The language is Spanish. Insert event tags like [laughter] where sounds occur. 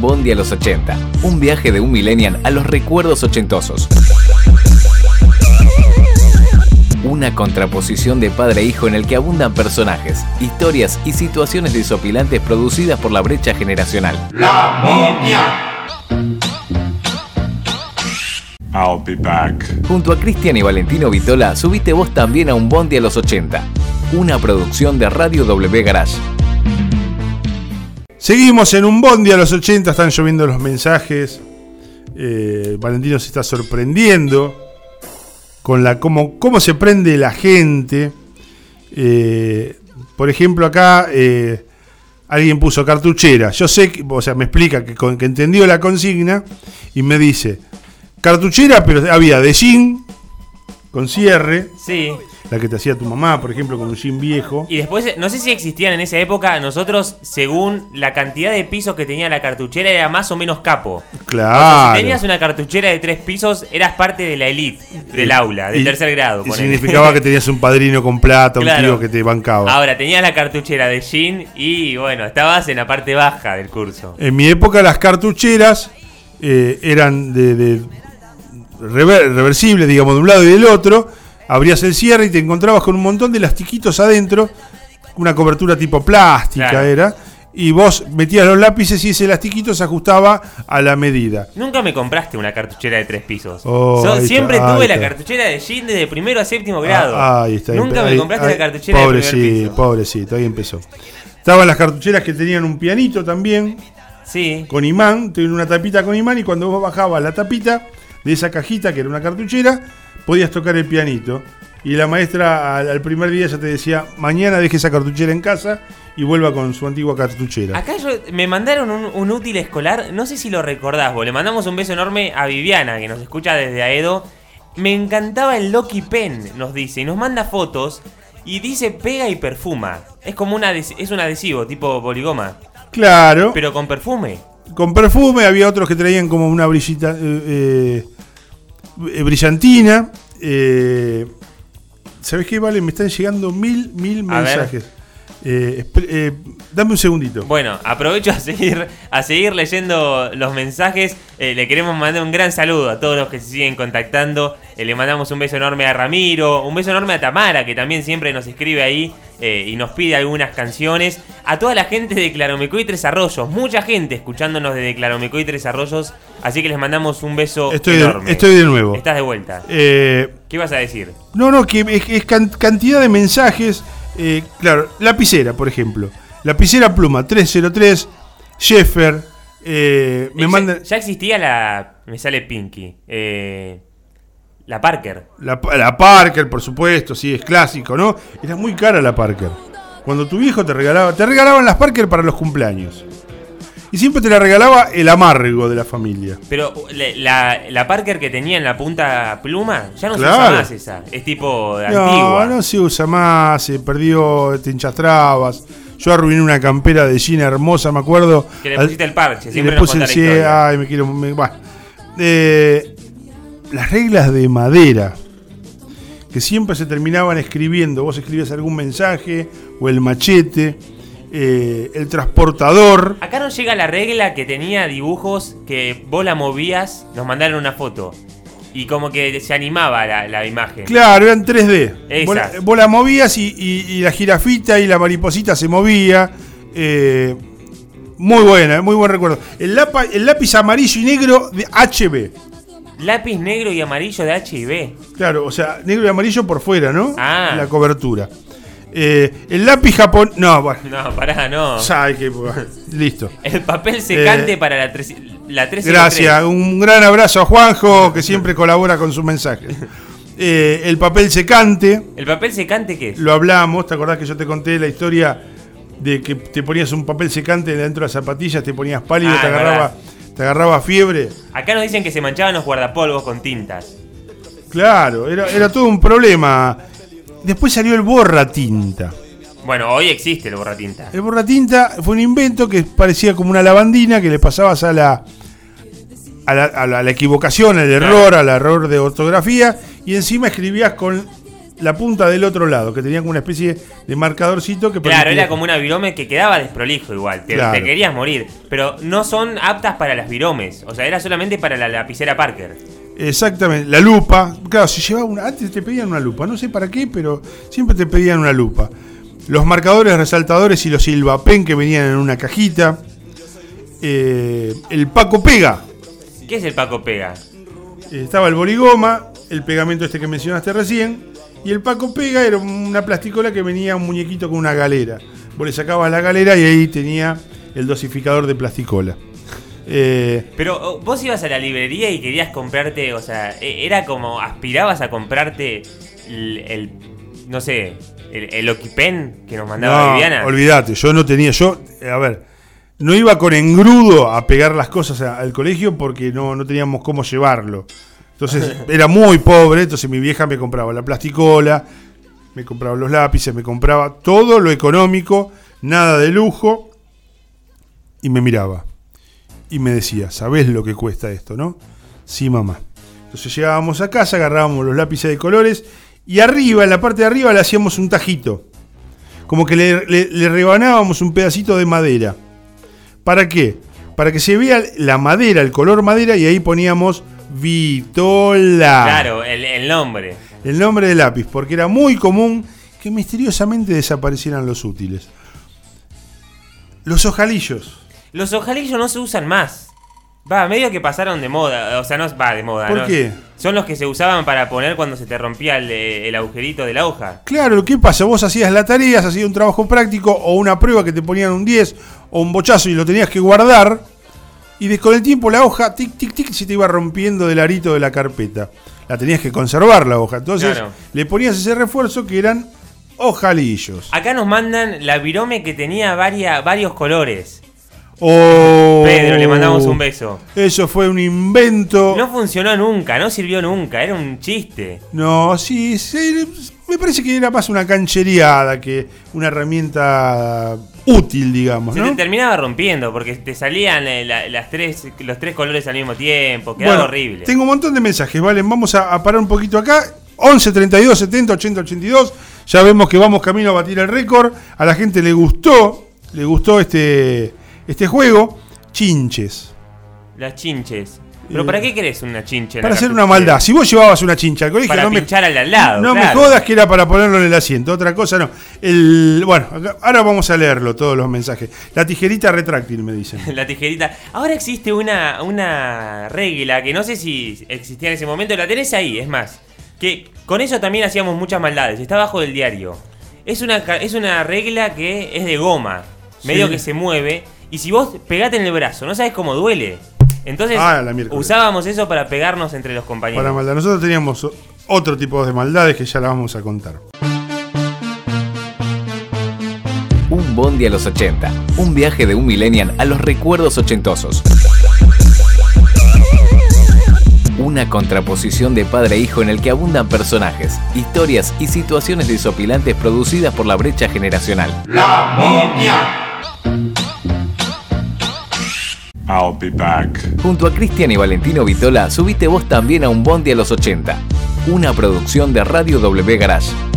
Bondi a los 80. Un viaje de un millennial a los recuerdos ochentosos. Una contraposición de padre e hijo en el que abundan personajes, historias y situaciones desopilantes producidas por la brecha generacional. La momia. I'll be back. Junto a Cristian y Valentino Vitola, subiste vos también a Un Bondi a los 80. Una producción de Radio W Garage. Seguimos en un bondi a los 80, están lloviendo los mensajes. Eh, Valentino se está sorprendiendo con la cómo, cómo se prende la gente. Eh, por ejemplo, acá eh, alguien puso cartuchera. Yo sé, que, o sea, me explica que, que entendió la consigna y me dice cartuchera, pero había de jean con cierre, Sí. la que te hacía tu mamá, por ejemplo, con un jean viejo. Y después, no sé si existían en esa época, nosotros, según la cantidad de pisos que tenía la cartuchera, era más o menos capo. Claro. Si tenías una cartuchera de tres pisos, eras parte de la elite del aula, del Y- tercer grado. Y significaba que tenías un padrino con plata, un tío que te bancaba. Ahora, tenías la cartuchera de jean y bueno, estabas en la parte baja del curso. En mi época las cartucheras eh, eran de, de rever- reversibles, digamos, de un lado y del otro. Abrías el cierre y te encontrabas con un montón de elastiquitos adentro, una cobertura tipo plástica Claro. era. Y vos metías los lápices y ese elastiquito se ajustaba a la medida. Nunca me compraste una cartuchera de tres pisos. Oh, So- siempre está, tuve la cartuchera de jean desde primero a séptimo grado. Ah, ahí está. Nunca me Ahí- compraste ahí- la cartuchera de primer Pobrecito, piso. pobrecito, ahí empezó. Estaban las cartucheras que tenían un pianito también. Sí. con imán, tenía una tapita con imán y cuando vos bajabas la tapita de esa cajita que era una cartuchera, podías tocar el pianito. Y la maestra al, al primer día ya te decía, mañana deje esa cartuchera en casa y vuelva con su antigua cartuchera. Acá yo, me mandaron un, un útil escolar, no sé si lo recordás, vos. Le mandamos un beso enorme a Viviana, que nos escucha desde Aedo. Me encantaba el Loki Pen, nos dice, y nos manda fotos y dice pega y perfuma. Es como una es un adhesivo, tipo poligoma, Claro, pero con perfume. Con perfume, había otros que traían como una brillita, eh, eh, brillantina. Eh, ¿Sabés qué, Vale? Me están llegando mil, mil mensajes. Eh, eh, dame un segundito. Bueno, aprovecho a seguir, a seguir leyendo los mensajes. Eh, le queremos mandar un gran saludo a todos los que se siguen contactando. Eh, le mandamos un beso enorme a Ramiro, un beso enorme a Tamara, que también siempre nos escribe ahí eh, y nos pide algunas canciones. A toda la gente de Claromeco y Tres Arroyos, mucha gente escuchándonos desde Claromeco y Tres Arroyos. Así que les mandamos un beso Estoy de- estoy de nuevo. Estás de vuelta. Eh, ¿Qué ibas a decir? No, no, que es, es can- cantidad de mensajes. eh, claro, lapicera, por ejemplo. Lapicera pluma 303, Sheffer. me ya- mandan. ya, existía la. Me sale Pinky. eh, la Parker. La, la Parker, por supuesto, sí, es clásico, ¿no? Era muy cara la Parker. Cuando tu viejo te regalaba. Te regalaban las Parker para los cumpleaños. Y siempre te la regalaba el amargo de la familia. Pero la, la Parker que tenía en la punta pluma, ya no se usa más esa. Es tipo de No, antigua. no se usa más, se perdió, te hinchastrabas. Yo arruiné una campera de Gina hermosa, me acuerdo. Que le Al- pusiste el parche, y siempre le nos puse el la ay, me quiero. me- bah. Eh, las reglas de madera, que siempre se terminaban escribiendo. Vos escribías algún mensaje, o el machete, eh, el transportador. Acá no llega la regla que tenía dibujos que vos la movías, nos mandaron una foto. Y como que se animaba la, la imagen. Claro, eran 3D. Esas. Vos la, vos la movías y, y- y la jirafita y la mariposita se movía. Eh, muy buena, muy buen recuerdo. El, lapa- el lápiz amarillo y negro de HB. Lápiz negro y amarillo de H y B. Claro, o sea, negro y amarillo por fuera, ¿no? Ah. La cobertura. Eh, el lápiz japonés. No, bueno. No, pará, no. Ya hay que. Listo. El papel secante Eh, para la, tres, la 303. Gracias. Un gran abrazo a Juanjo, que siempre colabora con sus mensajes. Eh, el papel secante. ¿El papel secante qué es? Lo hablamos, ¿te acordás que yo te conté la historia de que te ponías un papel secante dentro de las zapatillas, te ponías pálido, Ah, te agarraba, te agarraba fiebre? Acá nos dicen que se manchaban los guardapolvos con tintas. Claro, era, era todo un problema. Después salió el borra tinta. Bueno, hoy existe el borratinta. El borra tinta fue un invento que parecía como una lavandina que le pasabas a la a la, a la- a la equivocación, al error, al error de ortografía y encima escribías con la punta del otro lado, que tenía como una especie de marcadorcito que Claro, permitía- era como una virome que quedaba desprolijo igual. Te, Claro. te querías morir. Pero no son aptas para las viromes. O sea, era solamente para la lapicera Parker. Exactamente, la lupa. Claro, si llevaba una. Antes te pedían una lupa, no sé para qué, pero siempre te pedían una lupa. Los marcadores resaltadores y los silvapen que venían en una cajita. Eh, el Paco Pega. ¿Qué es el Paco Pega? Eh, Estaba el boligoma, el pegamento este que mencionaste recién. Y el Paco Pega era una plasticola que venía un muñequito con una galera. Vos le sacabas la galera y ahí tenía el dosificador de plasticola. Eh, Pero oh, vos ibas a la librería y querías comprarte, o sea, e- era como aspirabas a comprarte el, el- no sé, el, el Okipen que nos mandaba No, Viviana. olvídate, yo no tenía, yo, eh, a ver, no iba con engrudo a pegar las cosas a- al colegio porque no, no teníamos cómo llevarlo. Entonces era muy pobre, entonces mi vieja me compraba la plasticola, me compraba los lápices, me compraba todo lo económico, nada de lujo, y me miraba. Y me decía, ¿sabés lo que cuesta esto, no? Sí, mamá. Entonces llegábamos a casa, agarrábamos los lápices de colores y arriba, en la parte de arriba, le hacíamos un tajito. Como que le, le- le rebanábamos un pedacito de madera. ¿Para qué? Para que se vea la madera, el color madera, y ahí poníamos Vitola. Claro, el, el nombre. El nombre del lápiz, porque era muy común que misteriosamente desaparecieran los útiles. Los ojalillos. Los ojalillos no se usan más. Va, medio que pasaron de moda. O sea, no va de moda. ¿Por ¿no? qué? Son los que se usaban para poner cuando se te rompía el, el agujerito de la hoja. Claro, ¿qué pasa? Vos hacías la tarea, hacías un trabajo práctico o una prueba que te ponían un 10 o un bochazo y lo tenías que guardar. Y de- con el tiempo la hoja, tic, tic, tic, se te iba rompiendo del arito de la carpeta. La tenías que conservar la hoja. Entonces Claro. le ponías ese refuerzo que eran ojalillos. Acá nos mandan la virome que tenía varia- varios colores. Oh, Pedro, le mandamos un beso. Eso fue un invento. No funcionó nunca, no sirvió nunca, era un chiste. No, sí, sí, me parece que era más una canchereada que una herramienta útil, digamos, Se ¿no? te terminaba rompiendo porque te salían eh, la- las tres, los tres colores al mismo tiempo, quedaba Bueno, horrible. Tengo un montón de mensajes, ¿vale? Vamos a, a parar un poquito acá. 11 32 70 80 82. Ya vemos que vamos camino a batir el récord. A la gente le gustó, le gustó este, este juego. Chinches. Las chinches. ¿Pero Eh, para qué querés una chinche? en Para la hacer una maldad. Si vos llevabas una chincha al colegio, Para no me, pinchar al al lado. no me jodas que era para ponerlo en el asiento. Otra cosa no. El, bueno, ahora vamos a leerlo, todos los mensajes. La tijerita retráctil, me dicen. [laughs] La tijerita. Ahora existe una, una regla que no sé si existía en ese momento. La tenés ahí, es más. Que con eso también hacíamos muchas maldades. Está abajo del diario. Es una, es una regla que es de goma. Medio Sí. que se mueve. Y si vos pegate en el brazo, no sabes cómo duele. Entonces Ah, usábamos eso para pegarnos entre los compañeros. Para maldad. Nosotros teníamos otro tipo de maldades que ya las vamos a contar. Un bondi a los 80. Un viaje de un millennial a los recuerdos ochentosos. Una contraposición de padre e hijo en el que abundan personajes, historias y situaciones desopilantes producidas por la brecha generacional. La momia. I'll be back. Junto a Cristian y Valentino Vitola, subiste vos también a un bondi a los 80. Una producción de Radio W Garage.